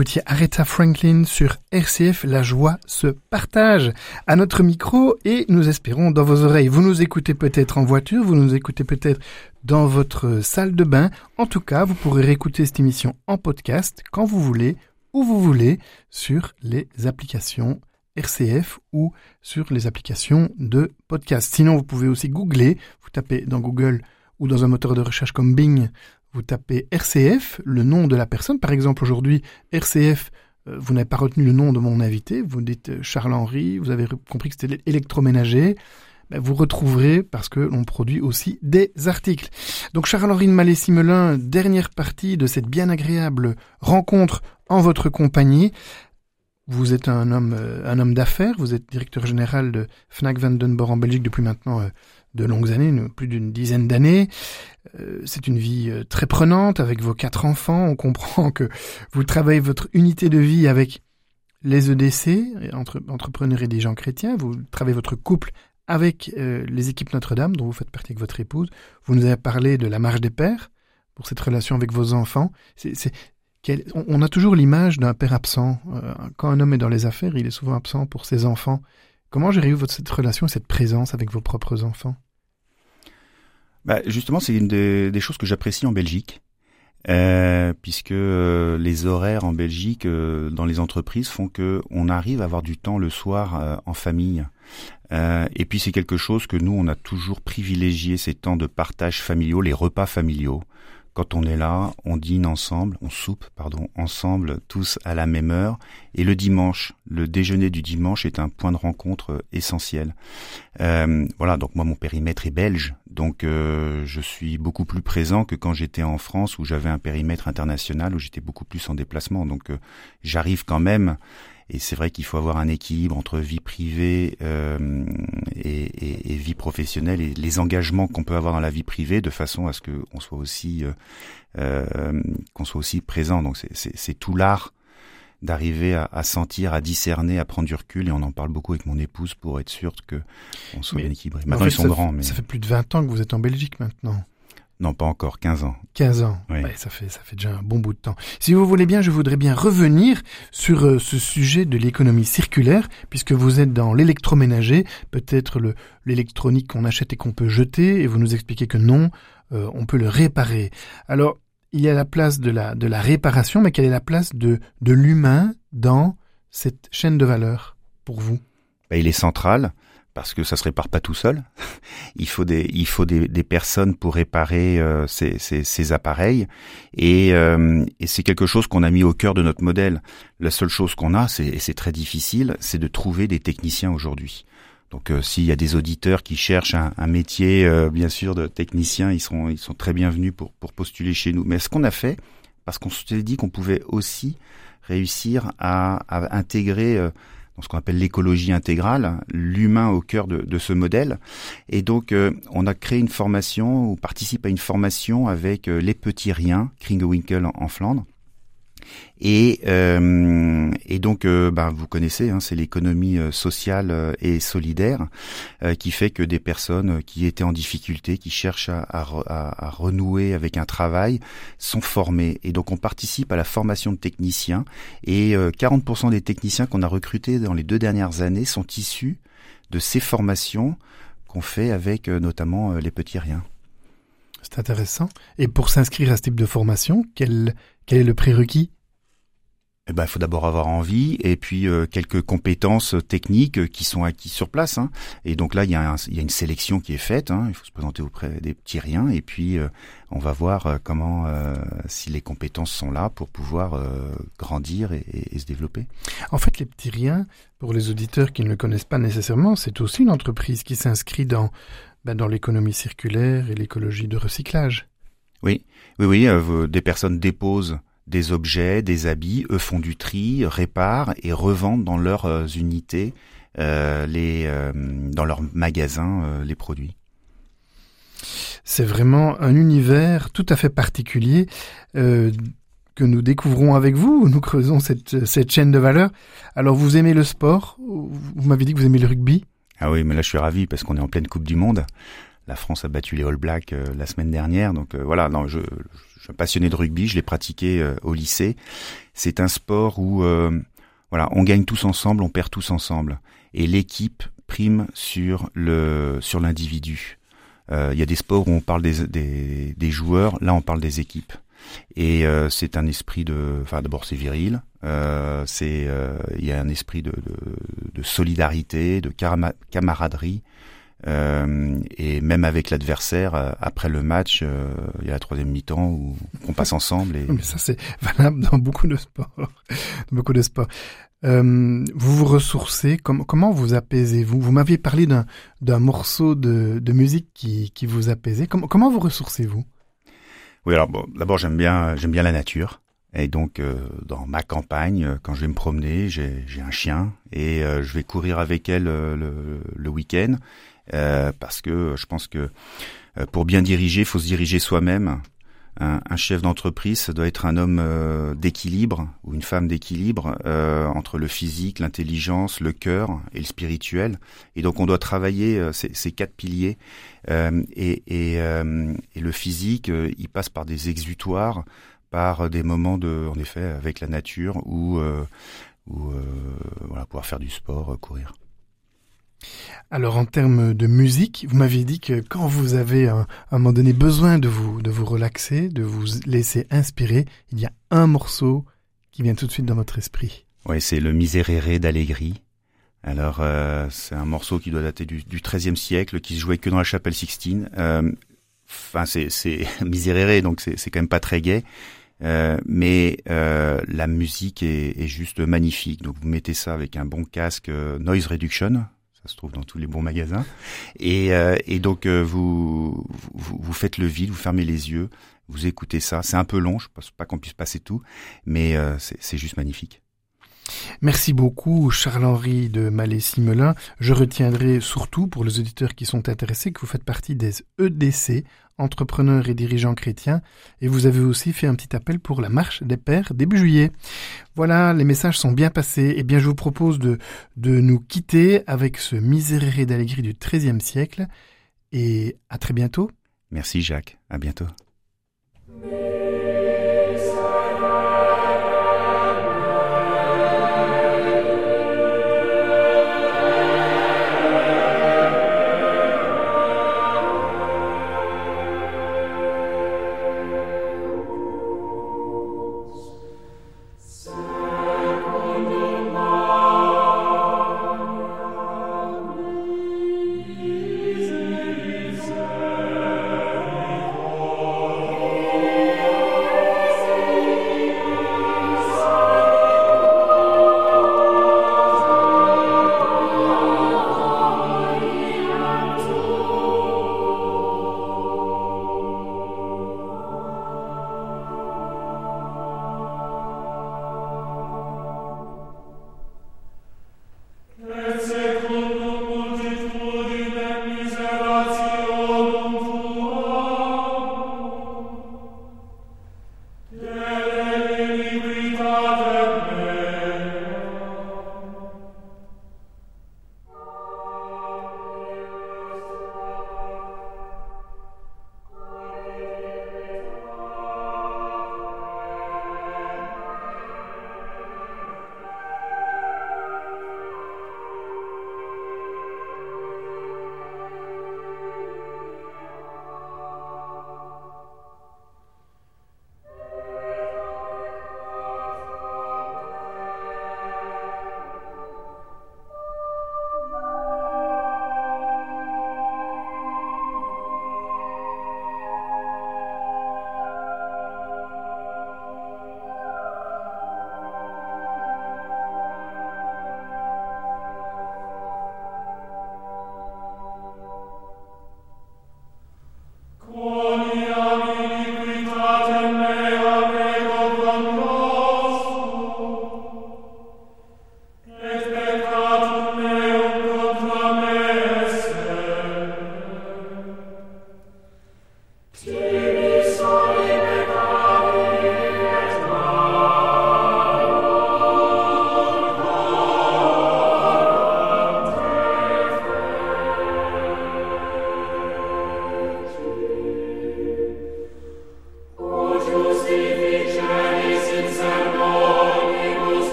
Écoutiez Aretha Franklin sur RCF, la joie se partage à notre micro et nous espérons dans vos oreilles. Vous nous écoutez peut-être en voiture, vous nous écoutez peut-être dans votre salle de bain. En tout cas, vous pourrez réécouter cette émission en podcast quand vous voulez, où vous voulez, sur les applications RCF ou sur les applications de podcast. Sinon, vous pouvez aussi googler, vous tapez dans Google ou dans un moteur de recherche comme Bing vous tapez RCF, le nom de la personne. Par exemple, aujourd'hui, RCF, euh, vous n'avez pas retenu le nom de mon invité. Vous dites euh, Charles-Henri, vous avez compris que c'était électroménager. Ben, vous retrouverez parce que l'on produit aussi des articles. Donc Charles-Henri de Mallet-Simelin, dernière partie de cette bien agréable rencontre en votre compagnie. Vous êtes un homme, euh, un homme d'affaires. Vous êtes directeur général de Fnac Vandenborg en Belgique depuis maintenant de longues années, plus d'une dizaine d'années. Euh, c'est une vie très prenante avec vos quatre enfants. On comprend que vous travaillez votre unité de vie avec les EDC, entre, entrepreneurs et des gens chrétiens. Vous travaillez votre couple avec les équipes Notre-Dame, dont vous faites partie avec votre épouse. Vous nous avez parlé de la marche des pères pour cette relation avec vos enfants. On a toujours l'image d'un père absent. Euh, quand un homme est dans les affaires, il est souvent absent pour ses enfants. Comment gérez-vous cette relation, cette présence avec vos propres enfants? Bah, Justement, c'est une des, choses que j'apprécie en Belgique. Euh, puisque euh, les horaires en Belgique dans les entreprises font que on arrive à avoir du temps le soir en famille. et puis c'est quelque chose que nous on a toujours privilégié ces temps de partage familiaux, les repas familiaux quand on est là, on dîne ensemble, on soupe, pardon, ensemble, tous à la même heure. Et le dimanche, le déjeuner du dimanche est un point de rencontre essentiel. Euh, voilà, donc moi mon périmètre est belge, donc euh, je suis beaucoup plus présent que quand j'étais en France où j'avais un périmètre international où j'étais beaucoup plus en déplacement. Donc euh, j'arrive quand même et c'est vrai qu'il faut avoir un équilibre entre vie privée euh, et, et, et, vie professionnelle et les engagements qu'on peut avoir dans la vie privée de façon à ce qu'on soit aussi euh, euh, qu'on soit aussi présent. Donc c'est tout l'art d'arriver à, à, sentir, à discerner, à prendre du recul. Et on en parle beaucoup avec mon épouse pour être sûr que on soit bien équilibré. Maintenant, ils sont grands. Mais... Ça fait plus de 20 ans que vous êtes en Belgique maintenant. Non, pas encore, 15 ans. 15 ans, oui. ça, fait, ça fait déjà un bon bout de temps. Si vous voulez bien, je voudrais bien revenir sur euh, ce sujet de l'économie circulaire, puisque vous êtes dans l'électroménager, peut-être l'électronique qu'on achète et qu'on peut jeter, et vous nous expliquez que non, euh, on peut le réparer. Alors, il y a la place de la, de la réparation, mais quelle est la place de, de l'humain dans cette chaîne de valeur pour vous? Ben, Il est central parce que ça se répare pas tout seul. il faut des il faut des, des personnes pour réparer euh, ces, ces, ces, appareils et, euh, et c'est quelque chose qu'on a mis au cœur de notre modèle. La seule chose qu'on a, c'est et c'est très difficile, c'est de trouver des techniciens aujourd'hui. Donc euh, s'il y a des auditeurs qui cherchent un, un métier, bien sûr, de technicien, ils seront ils sont très bienvenus pour pour postuler chez nous. Mais ce qu'on a fait, parce qu'on s'est dit qu'on pouvait aussi réussir à, à intégrer ce qu'on appelle l'écologie intégrale, l'humain au cœur de, ce modèle. Et donc, euh, on a créé une formation, ou participe à une formation avec euh, les petits riens, Kringewinkel en Flandre. Et, euh, et donc, euh, bah, vous connaissez, hein, c'est l'économie euh, sociale et solidaire qui fait que des personnes qui étaient en difficulté, qui cherchent à, à, à, renouer avec un travail, sont formées. Et donc, on participe à la formation de techniciens. Et 40% des techniciens qu'on a recrutés dans les deux dernières années sont issus de ces formations qu'on fait avec notamment les petits riens. C'est intéressant. Et pour s'inscrire à ce type de formation, quel, quel est le prérequis? Eh ben, il faut d'abord avoir envie et puis euh, quelques compétences techniques qui sont acquises sur place. Hein. Et donc là, il y, a il y, a une sélection qui est faite. Hein. Il faut se présenter auprès des petits riens et puis euh, on va voir euh, comment, si les compétences sont là pour pouvoir grandir et, et, se développer. En fait, les petits riens, pour les auditeurs qui ne le connaissent pas nécessairement, c'est aussi une entreprise qui s'inscrit dans ben, dans l'économie circulaire et l'écologie de recyclage. Oui, oui, oui. des personnes déposent des objets, des habits, eux font du tri, réparent et revendent dans leurs euh, unités, euh, les, euh, dans leurs magasins, les produits. C'est vraiment un univers tout à fait particulier que nous découvrons avec vous. Nous creusons cette, cette chaîne de valeur. Alors, vous aimez le sport? Vous m'avez dit que vous aimez le rugby Ah oui, mais là, je suis ravi parce qu'on est en pleine Coupe du Monde. La France a battu les All Blacks la semaine dernière, donc voilà. Non, je, je suis passionné de rugby, je l'ai pratiqué euh, au lycée. C'est un sport où euh, voilà, on gagne tous ensemble, on perd tous ensemble, et l'équipe prime sur le sur l'individu. Euh, il y a des sports où on parle des, des, des, joueurs, là on parle des équipes. Et c'est un esprit de, enfin d'abord c'est viril, c'est il y a un esprit de, de, de solidarité, de camaraderie. Euh, et même avec l'adversaire, euh, après le match, euh, il y a la troisième mi-temps où on passe ensemble. Et... Mais ça, c'est valable dans beaucoup de sports. beaucoup de sports. Euh, vous vous ressourcez, com comment vous apaisez-vous? Vous, m'aviez parlé d'un morceau de, de, musique qui, qui vous apaisait. Com comment vous ressourcez-vous? Oui, alors bon, d'abord j'aime bien j'aime bien la nature. Et donc, dans ma campagne, quand je vais me promener, j'ai un chien et je vais courir avec elle le, le week-end parce que je pense que pour bien diriger, il faut se diriger soi-même un, chef d'entreprise, doit être un homme euh, d'équilibre ou une femme d'équilibre euh, entre le physique, l'intelligence, le cœur et le spirituel. Et donc on doit travailler euh, ces, quatre piliers. Et, et, le physique, il passe par des exutoires, par des moments de, en effet, avec la nature ou, ou voilà, pouvoir faire du sport, courir. Alors en termes de musique, vous m'aviez dit que quand vous avez à un moment donné besoin de vous, de vous relaxer, de vous laisser inspirer, il y a un morceau qui vient tout de suite dans votre esprit. Oui, c'est le Miserere d'Allegri. Alors euh, c'est un morceau qui doit dater du, XIIIe siècle, qui se jouait que dans la chapelle Sixtine. Euh, enfin, c'est, Miserere, donc c'est, c'est quand même pas très gai. Euh, mais la musique est, juste magnifique. Donc vous mettez ça avec un bon casque noise reduction, ça se trouve dans tous les bons magasins. Et, euh, donc euh, vous, vous, faites le vide, vous fermez les yeux, vous écoutez ça. C'est un peu long, je pense pas qu'on puisse passer tout, mais euh, c'est juste magnifique. Merci beaucoup Charles-Henri de Mallet-Simelin. Je retiendrai surtout pour les auditeurs qui sont intéressés que vous faites partie des EDC, entrepreneurs et dirigeants chrétiens, et vous avez aussi fait un petit appel pour la marche des pères début juillet. Voilà, les messages sont bien passés, eh bien je vous propose de, de nous quitter avec ce Miserere d'Allegri du XIIIe siècle, et à très bientôt. Merci Jacques, à bientôt.